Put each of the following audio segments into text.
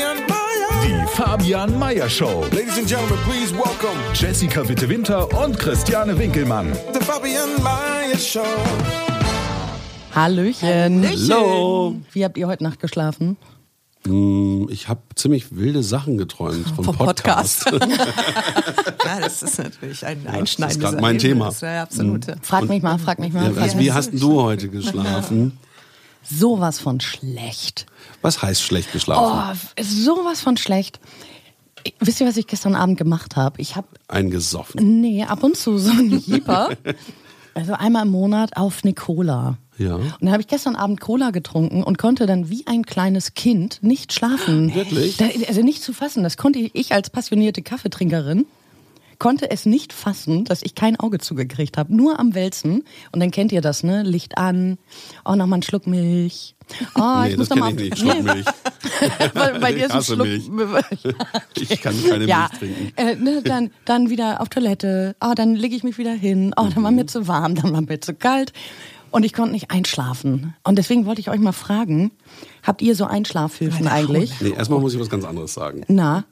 Fabian, Fabian Meyer. Die Fabian Meyer Show. Ladies and gentlemen, please welcome Jessica Witte Winter und Christiane Winkelmann. the Fabian Meyer Show. Hallöchen. Hallo. Wie habt ihr heute Nacht geschlafen? Mm, Ich habe ziemlich wilde Sachen geträumt vom, Vom Podcast. Ja, das ist natürlich ein einschneidendes grad mein Thema. Erlebnis. Ja, absolut. Frag mich mal, frag mich mal. Ja, frag mich wie hast du heute geschlafen? Sowas von schlecht. Was heißt schlecht geschlafen? Oh, sowas von schlecht. Wisst ihr, was ich gestern Abend gemacht habe? Ich habe, Eingesoffen. nee, ab und zu so ein Jeeper. Also einmal im Monat auf eine Cola. Ja. Und dann habe ich gestern Abend Cola getrunken und konnte dann wie ein kleines Kind nicht schlafen. Wirklich? Da, also nicht zu fassen. Das konnte ich, ich als passionierte Kaffeetrinkerin konnte es nicht fassen, dass ich kein Auge zugekriegt habe. Nur am Wälzen. Und dann kennt ihr das, ne? Licht an. Oh, nochmal einen Schluck Milch. Oh, nee, ich muss das noch kenne mal ich auf- nicht. Schluckmilch. Bei, bei dir Ich ist ein Schluck. Milch. Ich kann keine ja, Milch trinken. äh, ne, dann, dann wieder auf Toilette. Oh, dann lege ich mich wieder hin. Oh, dann war mir zu warm, dann war mir zu kalt. Und ich konnte nicht einschlafen. Und deswegen wollte ich euch mal fragen, habt ihr so Einschlafhilfen eigentlich? Nee, erstmal muss ich was ganz anderes sagen. Na,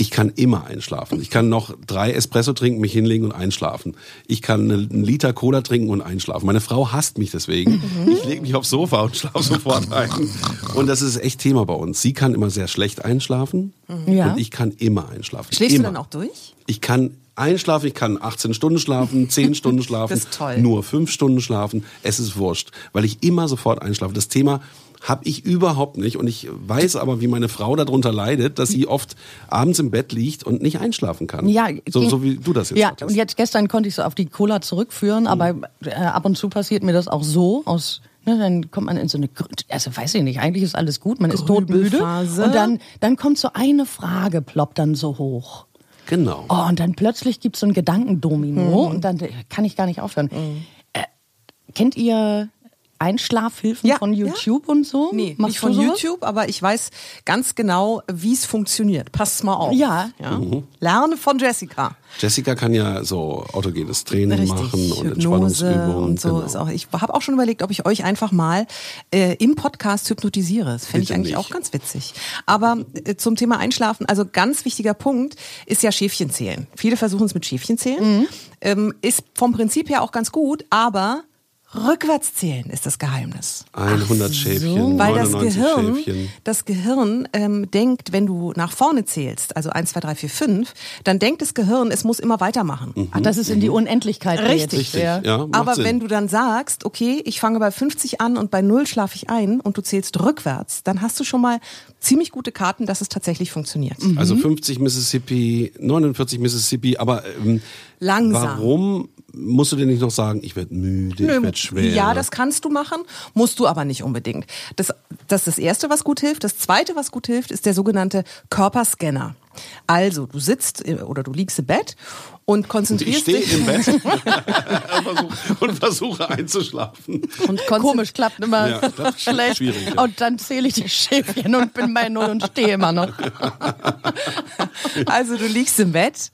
Ich kann immer einschlafen. Ich kann noch drei Espresso trinken, mich hinlegen und einschlafen. Ich kann einen Liter Cola trinken und einschlafen. Meine Frau hasst mich deswegen. Mhm. Ich lege mich aufs Sofa und schlafe sofort ein. Und das ist echt Thema bei uns. Sie kann immer sehr schlecht einschlafen Ja. und ich kann immer einschlafen. Schläfst immer. du dann auch durch? Ich kann einschlafen, ich kann 18 Stunden schlafen, 10 Stunden schlafen, Das ist toll. nur 5 Stunden schlafen. Es ist wurscht, weil ich immer sofort einschlafe. Das Thema habe ich überhaupt nicht und ich weiß aber, wie meine Frau darunter leidet, dass sie oft abends im Bett liegt und nicht einschlafen kann. ja. so, so wie du das jetzt Ja, hattest. und jetzt gestern konnte ich so auf die Cola zurückführen, aber äh, ab und zu passiert mir das auch so aus. Ne, dann kommt man in so eine, also weiß ich nicht, eigentlich ist alles gut, man ist todmüde. Und dann, dann kommt so eine Frage, ploppt dann so hoch. Genau. Oh, und dann plötzlich gibt es so ein Gedankendomino Mhm. und dann äh, kann ich gar nicht aufhören. Äh, kennt ihr Einschlafhilfen Ja, von ja. YouTube und so? Nee, Machst nicht von sowas? YouTube, aber ich weiß ganz genau, wie es funktioniert. Passt mal auf. Ja. Lerne von Jessica. Jessica kann ja so autogenes Training Richtig. machen und Hypnose Entspannungsübungen. und so genau. ist auch. Ich habe auch schon überlegt, ob ich euch einfach mal äh, im Podcast hypnotisiere. Das fände ich eigentlich nicht. auch ganz witzig. Aber äh, zum Thema Einschlafen, also ganz wichtiger Punkt ist ja Schäfchenzählen. Viele versuchen es mit Schäfchenzählen. Ähm, ist vom Prinzip her auch ganz gut, aber rückwärts zählen ist das Geheimnis. 100 Schäfchen, Weil das 99 Gehirn, Schäfchen. das Gehirn ähm, denkt, wenn du nach vorne zählst, also 1, 2, 3, 4, 5, dann denkt das Gehirn, es muss immer weitermachen. Ach, das ist in die Unendlichkeit geht. Richtig, Ja. ja. Aber Sinn. wenn du dann sagst, okay, ich fange bei 50 an und bei 0 schlafe ich ein und du zählst rückwärts, dann hast du schon mal ziemlich gute Karten, dass es tatsächlich funktioniert. Also 50 Mississippi, 49 Mississippi, aber ähm, Langsam. warum musst du denn nicht noch sagen, ich werde müde, ich werde schwer? Ja, das kannst du machen, musst du aber nicht unbedingt. Das, das ist das Erste, was gut hilft. Das Zweite, was gut hilft, ist der sogenannte Körperscanner. Also, du sitzt äh, oder du liegst im Bett und ich konzentrierst stehe dich. im Bett und versuche einzuschlafen. Und Komisch, klappt immer Ja, schlecht. schwierig, ja. Und dann zähle ich die Schäfchen und bin bei Null und stehe immer noch. Also du liegst im Bett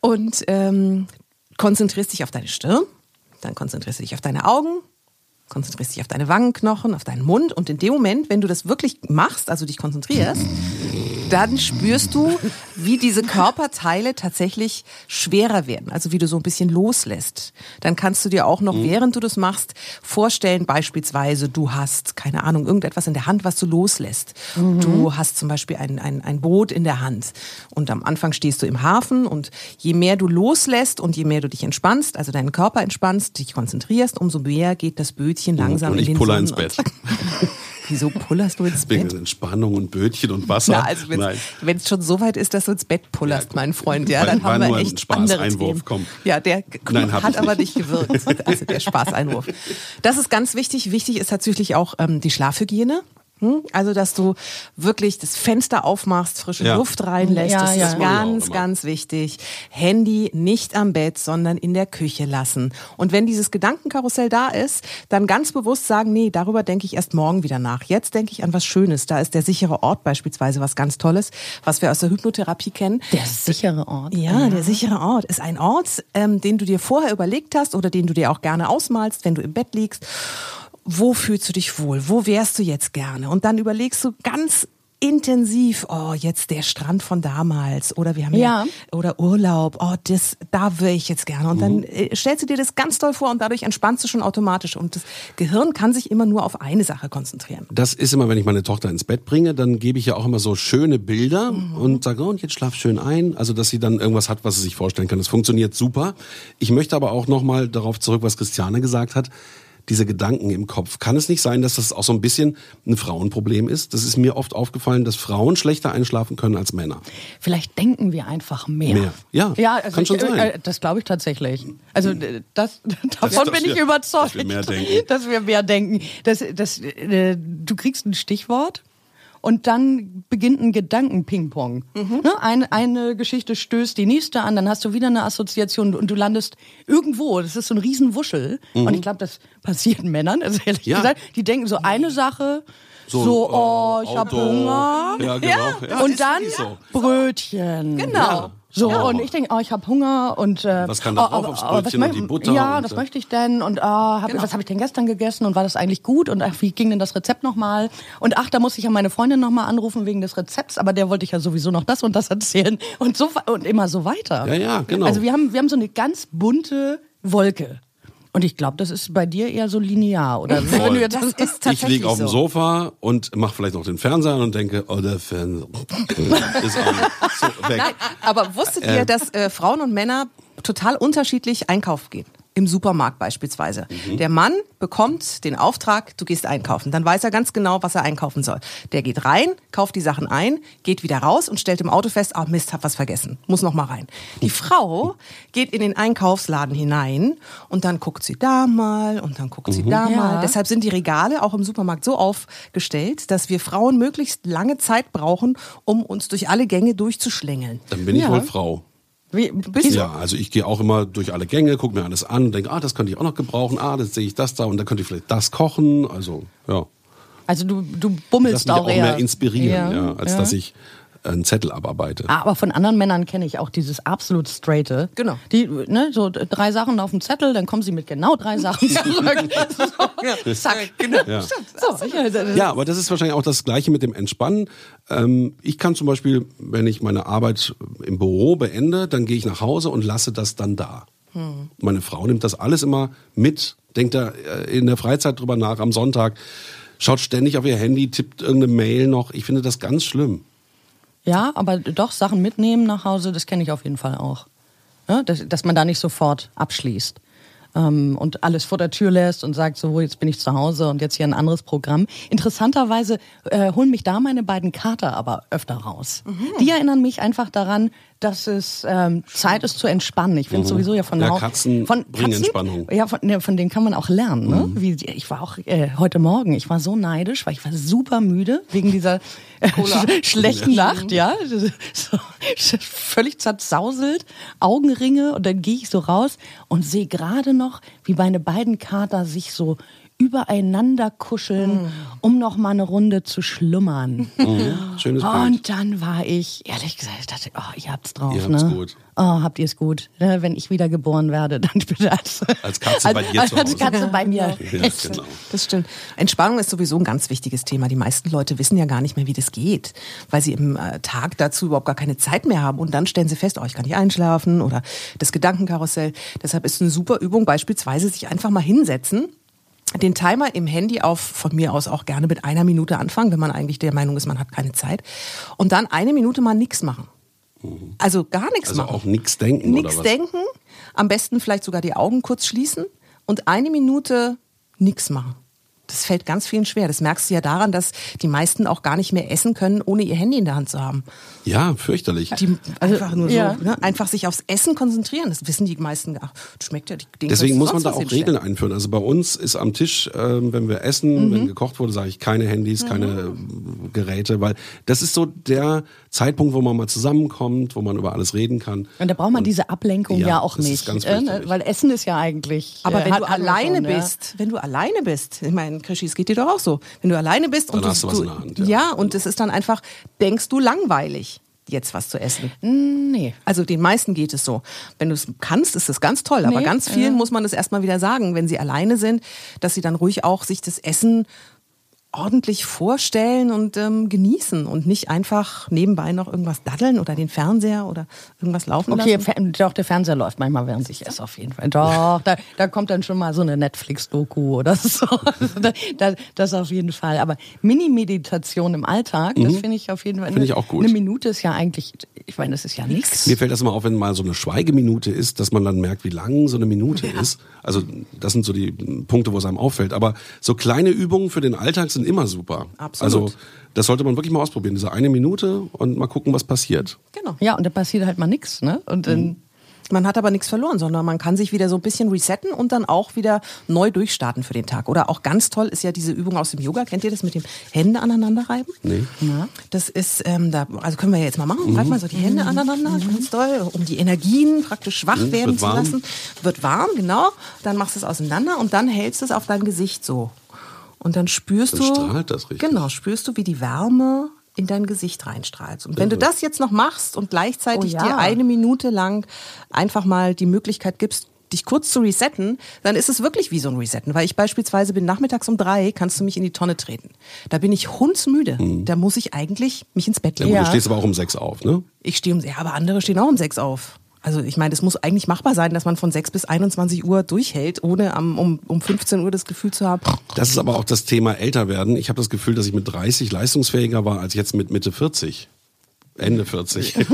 und ähm, konzentrierst dich auf deine Stirn, dann konzentrierst du dich auf deine Augen, konzentrierst dich auf deine Wangenknochen, auf deinen Mund. Und in dem Moment, wenn du das wirklich machst, also dich konzentrierst, dann spürst du, wie diese Körperteile tatsächlich schwerer werden, also wie du so ein bisschen loslässt. Dann kannst du dir auch noch, während du das machst, vorstellen, beispielsweise, du hast, keine Ahnung, irgendetwas in der Hand, was du loslässt. Du hast zum Beispiel ein, ein, ein Boot in der Hand und am Anfang stehst du im Hafen und je mehr du loslässt und je mehr du dich entspannst, also deinen Körper entspannst, dich konzentrierst, umso mehr geht das Bötchen langsam und in ich den puller Sonnen- ins Bett. Wieso pullerst du ins Wegen Bett? Entspannung und Bötchen und Wasser. Na, also wenn es schon so weit ist, dass du ins Bett pullerst, mein Freund, ja, dann war haben wir nur ein echt Spaß, andere Einwurf, Themen. komm. Ja, der Nein, hat aber nicht. gewirkt. Also der Spaßeinwurf. Das ist ganz wichtig. Wichtig ist natürlich auch ähm, die Schlafhygiene. Hm? Also, dass du wirklich das Fenster aufmachst, frische Ja. Luft reinlässt. Ja, das ja. ist ganz, ganz wichtig. Handy nicht am Bett, sondern in der Küche lassen. Und wenn dieses Gedankenkarussell da ist, dann ganz bewusst sagen, nee, darüber denke ich erst morgen wieder nach. Jetzt denke ich an was Schönes. Da ist der sichere Ort beispielsweise was ganz Tolles, was wir aus der Hypnotherapie kennen. Der sichere Ort. Ja, der sichere Ort ist ein Ort, ähm, den du dir vorher überlegt hast oder den du dir auch gerne ausmalst, wenn du im Bett liegst. Wo fühlst du dich wohl? Wo wärst du jetzt gerne? Und dann überlegst du ganz intensiv, oh, jetzt der Strand von damals oder wir haben ja, Ja. oder Urlaub, oh, das, da wäre ich jetzt gerne. Und dann äh, stellst du dir das ganz toll vor und dadurch entspannst du schon automatisch. Und das Gehirn kann sich immer nur auf eine Sache konzentrieren. Das ist immer, wenn ich meine Tochter ins Bett bringe, dann gebe ich ja auch immer so schöne Bilder Mhm. und sage, oh, und jetzt schlaf schön ein. Also, dass sie dann irgendwas hat, was sie sich vorstellen kann. Das funktioniert super. Ich möchte aber auch nochmal darauf zurück, was Christiane gesagt hat. Diese Gedanken im Kopf. Kann es nicht sein, dass das auch so ein bisschen ein Frauenproblem ist? Das ist mir oft aufgefallen, dass Frauen schlechter einschlafen können als Männer. Vielleicht denken wir einfach mehr. Mehr. Ja, ja also kann schon ich, sein. äh, Das glaube ich tatsächlich. Also äh, das, davon dass bin ich wir- überzeugt, dass wir mehr denken. dass wir mehr denken. Das, das, äh, du kriegst ein Stichwort und dann beginnt ein Gedanken-Ping-Pong. Mhm. Ne? Eine, eine Geschichte stößt die nächste an, dann hast du wieder eine Assoziation und du landest irgendwo. Das ist so ein Riesenwuschel. Und ich glaube, das passiert Männern, also ehrlich Mhm. Ja. gesagt. Die denken so eine Sache, so, So, oh, äh, ich habe. Hunger. Ja, genau. Ja, und dann so. Brötchen. Genau. So, Ja. und ich denke, oh, ich habe Hunger und äh, Was kann da oh, drauf aber- aufs aber was Brötchen und die Butter Ja, und, was äh, möchte ich denn? Und ah, hab, Genau. was habe ich denn gestern gegessen und war das eigentlich gut? Und ach, wie ging denn das Rezept nochmal? Und ach, da muss ich ja meine Freundin nochmal anrufen wegen des Rezepts, aber der wollte ich ja sowieso noch das und das erzählen und so und immer so weiter. Ja, ja, genau. Also wir haben, wir haben so eine ganz bunte Wolke. Und ich glaube, das ist bei dir eher so linear, oder? Voll. Wenn du jetzt Das ist Ich liege auf dem so. Sofa und mache vielleicht noch den Fernseher an und denke, oh, der Fernseher ist an. So, weg. Nein, aber wusstet Äh. ihr, dass äh, Frauen und Männer total unterschiedlich einkaufen gehen? Im Supermarkt beispielsweise. Mhm. Der Mann bekommt den Auftrag, du gehst einkaufen. Dann weiß er ganz genau, was er einkaufen soll. Der geht rein, kauft die Sachen ein, geht wieder raus und stellt im Auto fest, ah Mist, hab was vergessen, muss noch mal rein. Die Frau geht in den Einkaufsladen hinein und dann guckt sie da mal und dann guckt sie Mhm. da Ja. mal. Deshalb sind die Regale auch im Supermarkt so aufgestellt, dass wir Frauen möglichst lange Zeit brauchen, um uns durch alle Gänge durchzuschlängeln. Dann bin ich Ja. wohl Frau. Wie, Bist Ja, also ich gehe auch immer durch alle Gänge, gucke mir alles an und denke, ah, das könnte ich auch noch gebrauchen, ah, das sehe ich das da und dann könnte ich vielleicht das kochen. Also, ja. Also du, du Lass bummelst mich auch auch eher. mehr inspirieren, ja, als ja. dass ich einen Zettel abarbeite. Ah, aber von anderen Männern kenne ich auch dieses absolut straighte. Genau. Die, ne, so drei Sachen auf dem Zettel, dann kommen sie mit genau drei Sachen zurück. so, zack. Genau. Ja. So, ich, Ja, aber das ist wahrscheinlich auch das Gleiche mit dem Entspannen. Ähm, ich kann zum Beispiel, wenn ich meine Arbeit im Büro beende, dann gehe ich nach Hause und lasse das dann da. Meine Frau nimmt das alles immer mit, denkt da äh, in der Freizeit drüber nach, am Sonntag, schaut ständig auf ihr Handy, tippt irgendeine Mail noch. Ich finde das ganz schlimm. Ja, aber doch Sachen mitnehmen nach Hause, das kenne ich auf jeden Fall auch. Ja, dass, dass man da nicht sofort abschließt. Ähm, und alles vor der Tür lässt und sagt, so, jetzt bin ich zu Hause und jetzt hier ein anderes Programm. Interessanterweise äh, holen mich da meine beiden Kater aber öfter raus. Die erinnern mich einfach daran, dass es ähm, Zeit ist zu entspannen. Ich finde sowieso ja von Ja, Katzen von bringen Entspannung. Ja, von, ne, von denen kann man auch lernen. Ne? Wie, ich war auch äh, heute Morgen, ich war so neidisch, weil ich war super müde wegen dieser äh, sch schlechten Nacht, ja. So, völlig zerzauselt, Augenringe und dann gehe ich so raus und sehe gerade noch, wie meine beiden Kater sich so übereinander kuscheln, um noch mal eine Runde zu schlummern. Schönes Bild. Und dann war ich, ehrlich gesagt, ich dachte, oh, ihr habt's drauf, Ihr ne? habt's gut. Oh, habt ihr es gut. Ne, Wenn ich wieder geboren werde, dann bitte als, Als Katze bei dir als, zu als Hause. Katze bei mir. Ja, genau. Das stimmt. Entspannung ist sowieso ein ganz wichtiges Thema. Die meisten Leute wissen ja gar nicht mehr, wie das geht, weil sie im äh, Tag dazu überhaupt gar keine Zeit mehr haben. Und dann stellen sie fest, oh, ich kann nicht einschlafen oder das Gedankenkarussell. Deshalb ist eine super Übung beispielsweise, sich einfach mal hinsetzen, den Timer im Handy auf, von mir aus auch gerne mit einer Minute anfangen, wenn man eigentlich der Meinung ist, man hat keine Zeit. Und dann eine Minute mal nichts machen. Also gar nichts Also machen. auch nichts denken Nichts denken, am besten vielleicht sogar die Augen kurz schließen und eine Minute nichts machen. Das fällt ganz vielen schwer. Das merkst du ja daran, dass die meisten auch gar nicht mehr essen können, ohne ihr Handy in der Hand zu haben. Ja, fürchterlich. Die einfach nur ja. so, ne? einfach sich aufs Essen konzentrieren. Das wissen die meisten. Ach, das schmeckt ja. Die, denen Deswegen muss man da auch. Regeln einführen. Also bei uns ist am Tisch, ähm, wenn wir essen, Mhm. wenn gekocht wurde, sage ich keine Handys, keine äh, Geräte, weil das ist so der Zeitpunkt, wo man mal zusammenkommt, wo man über alles reden kann. Und da braucht man diese Ablenkung Ja, ja, auch nicht. ganz äh, ne? Weil Essen ist ja eigentlich. Aber äh, wenn du alleine schon, ja. bist, wenn du alleine bist, ich meine, Krischi, es geht dir doch auch so. Wenn du alleine bist und Dann hast du was in der Hand, ja. ja, und es ist dann einfach, denkst du langweilig, jetzt was zu essen. Nee. Also den meisten geht es so. Wenn du es kannst, ist es ganz toll. Aber Nee, ganz vielen muss man es erstmal wieder sagen, wenn sie alleine sind, dass sie dann ruhig auch sich das Essen ordentlich vorstellen und ähm, genießen und nicht einfach nebenbei noch irgendwas daddeln oder den Fernseher oder irgendwas laufen Okay, lassen. Fer- doch, der Fernseher läuft manchmal, während ich esse, auf jeden Fall. Doch, da, da kommt dann schon mal so eine Netflix-Doku oder so. Das, das, auf jeden Fall. Aber Mini-Meditation im Alltag, das finde ich auf jeden Fall. Mhm. Finde ich auch gut. Eine Minute ist ja eigentlich, ich meine, das ist ja nichts. Mir fällt das immer auf, wenn mal so eine Schweigeminute ist, dass man dann merkt, wie lang so eine Minute ist. Also das sind so die Punkte, wo es einem auffällt. Aber so kleine Übungen für den Alltag sind immer super. Absolut. Also das sollte man wirklich mal ausprobieren. Diese eine Minute und mal gucken, was passiert. Genau. Ja, und da passiert halt mal nichts, ne? Und dann, Man hat aber nichts verloren, sondern man kann sich wieder so ein bisschen resetten und dann auch wieder neu durchstarten für den Tag. Oder auch ganz toll ist ja diese Übung aus dem Yoga. Kennt ihr das mit dem Hände aneinander reiben? Nee. Das ist, ähm, da, also können wir ja jetzt mal machen. Reibt mal so die Hände aneinander, ganz doll, um die Energien praktisch schwach Mhm, werden wird zu warm. lassen. Wird warm, genau. Dann machst du es auseinander und dann hältst du es auf dein Gesicht so. Und dann spürst Dann du. strahlt das richtig. Genau, spürst du, wie die Wärme in dein Gesicht reinstrahlt. Und wenn du das jetzt noch machst und gleichzeitig Oh ja. dir eine Minute lang einfach mal die Möglichkeit gibst, dich kurz zu resetten, dann ist es wirklich wie so ein Resetten. Weil ich beispielsweise bin nachmittags um drei, kannst du mich in die Tonne treten. Da bin ich hundsmüde. Da muss ich eigentlich mich ins Bett legen. Ja. Du stehst aber auch um sechs auf, ne? Ich stehe um, ja, aber andere stehen auch um sechs auf. Also ich meine, es muss eigentlich machbar sein, dass man von 6 bis 21 Uhr durchhält, ohne am, um, um 15 Uhr das Gefühl zu haben, Das ist aber auch das Thema älter werden. Ich habe das Gefühl, dass ich mit 30 leistungsfähiger war als jetzt mit Mitte 40. Ende 40.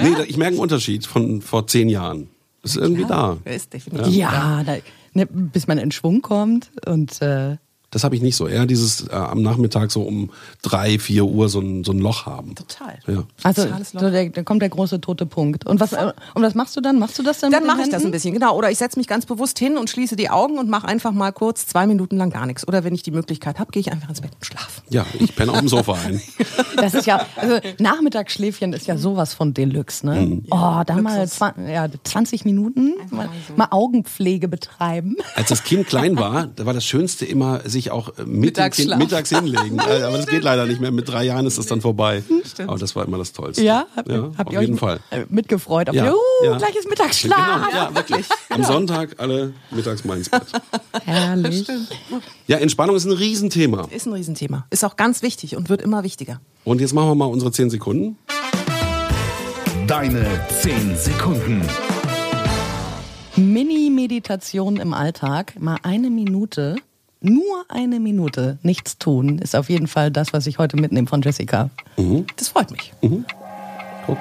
nee, ich merke einen Unterschied von vor zehn Jahren. Ist irgendwie da. ist definitiv. ja, da, ne, bis man in Schwung kommt und äh, Das habe ich nicht so. Eher dieses äh, am Nachmittag so um drei, vier Uhr so ein, so ein Loch haben. Total. Ja. also Totales Loch. so der, da kommt der große tote Punkt. Und was, äh, und was machst du dann? Machst du das dann? Dann mache ich das ein bisschen, genau. Oder ich setze mich ganz bewusst hin und schließe die Augen und mache einfach mal kurz zwei Minuten lang gar nichts. Oder wenn ich die Möglichkeit habe, gehe ich einfach ins Bett und schlafe. Ja, ich penne auf dem Sofa ein. Das ist ja, also Nachmittagsschläfchen ist ja sowas von Deluxe, ne? Mhm. Oh, da mal Luxus. zwa- ja, 20 Minuten mal, mal Augenpflege betreiben. Als das Kind klein war, da war das Schönste immer, sich auch äh, mit dem Kind mittags hinlegen. Aber das geht leider nicht mehr. Mit drei Jahren ist das dann vorbei. Aber das war immer das Tollste. Ja, habt, ja habt auf ihr euch jeden Fall. äh, mitgefreut? Auf Ja, uh, ja. gleiches Mittagsschlaf. Genau, ja, wirklich. Am Sonntag alle mittags mal ins Bett. Herrlich. Ja, Entspannung ist ein Riesenthema. Ist ein Riesenthema. Ist auch ganz wichtig und wird immer wichtiger. Und jetzt machen wir mal unsere zehn Sekunden. Deine 10 Sekunden. Mini-Meditation im Alltag, mal eine Minute, nur eine Minute, nichts tun, ist auf jeden Fall das, was ich heute mitnehme von Jessica. Das freut mich. Guck.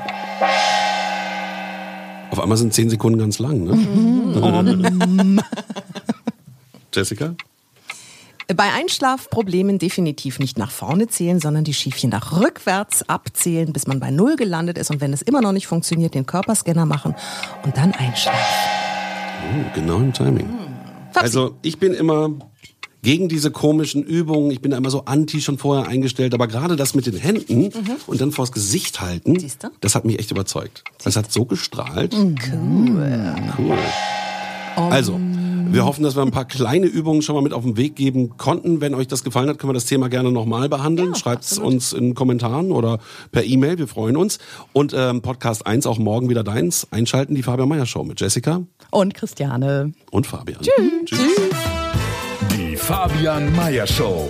Auf einmal sind zehn Sekunden ganz lang, ne? Jessica? Bei Einschlafproblemen definitiv nicht nach vorne zählen, sondern die Schiefchen nach rückwärts abzählen, bis man bei Null gelandet ist. Und wenn es immer noch nicht funktioniert, den Körperscanner machen und dann einschlafen. Oh, genau im Timing. Also ich bin immer gegen diese komischen Übungen. Ich bin da immer so anti schon vorher eingestellt. Aber gerade das mit den Händen und dann vors Gesicht halten, Siehste? das hat mich echt überzeugt. Das hat so gestrahlt. Cool. Cool. Also, wir hoffen, dass wir ein paar kleine Übungen schon mal mit auf den Weg geben konnten. Wenn euch das gefallen hat, können wir das Thema gerne nochmal behandeln. Schreibt es uns in Kommentaren oder per E-Mail. Wir freuen uns. Und ähm, Podcast 1 auch morgen wieder deins. Einschalten die Fabian Meyer Show mit Jessica Und Christiane. und Fabian. Tschüss. Tschüss. Die Fabian Meyer Show.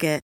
it.